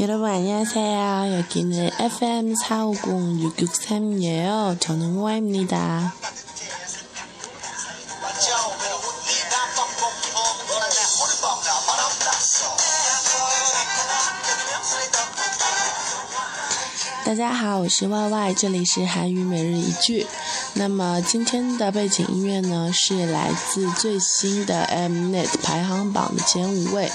여러분 안녕하세요. 여기는 FM 450663이에요. 저는 호아입니다.大家好，我是 Y Y，这里是韩语每日一句。那么今天的背景音乐呢，是来自最新的 Mnet 排行榜的前五位。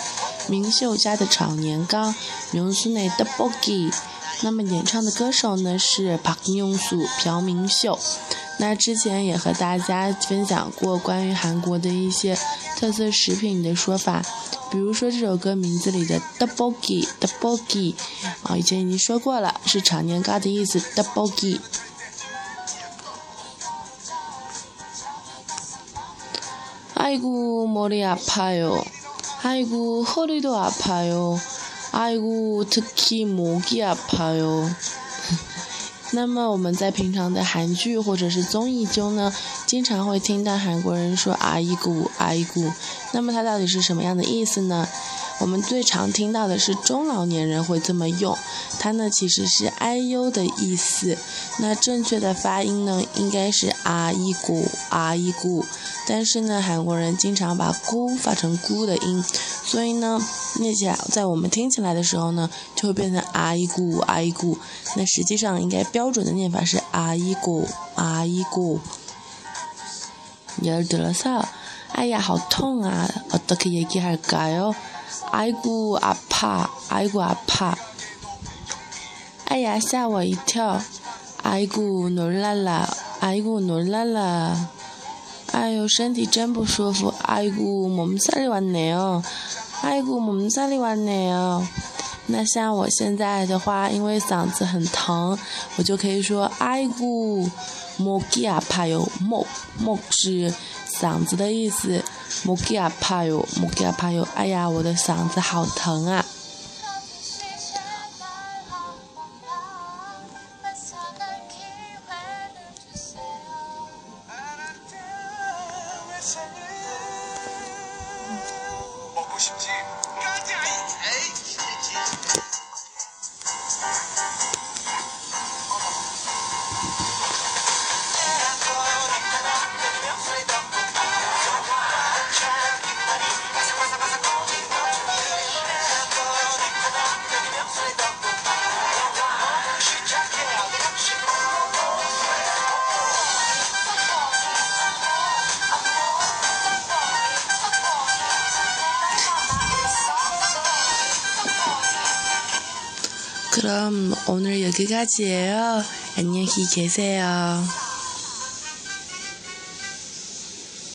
明秀家的炒年糕，明素内的 Bogi。那么演唱的歌手呢是 Park Myung Soo，朴明秀。那之前也和大家分享过关于韩国的一些特色食品的说法，比如说这首歌名字里的 the Bogi the Bogi，啊，以前已经说过了，是炒年糕的意思 the Bogi。아이고머리아파요 아이고 허리도 아파요. 아이고 특히 목이 아파요. 那么我们在平常的韩剧或者是综艺中呢，经常会听到韩国人说“阿依古阿依古”，那么它到底是什么样的意思呢？ 我们最常听到的是中老年人会这么用，它呢其实是哎呦的意思。那正确的发音呢应该是“阿依古阿依古”。但是呢，韩国人经常把“咕”发成“咕”的音，所以呢，念起来在我们听起来的时候呢，就会变成“啊一咕啊一咕”。那实际上应该标准的念法是“啊一咕啊一咕”。耳朵了嗦，哎呀，好痛啊！어떻게얘기할까 요？ 哎咕啊怕，哎咕啊怕，哎呀，吓我一跳！哎咕놀라 라， 哎咕놀라 라。 哎呦，身体真不舒服！哎咕，몸살이왔네 요！ 哎咕，몸살이왔네 요！ 那像我现在的话，因为嗓子很疼，我就可以说哎咕，목이아파 요。 목， 목是 嗓子的意思，목이아파 요， 목이아파 요。 哎呀，我的嗓子好疼啊！ 그럼 오늘 여기까지예요 안녕히 계세요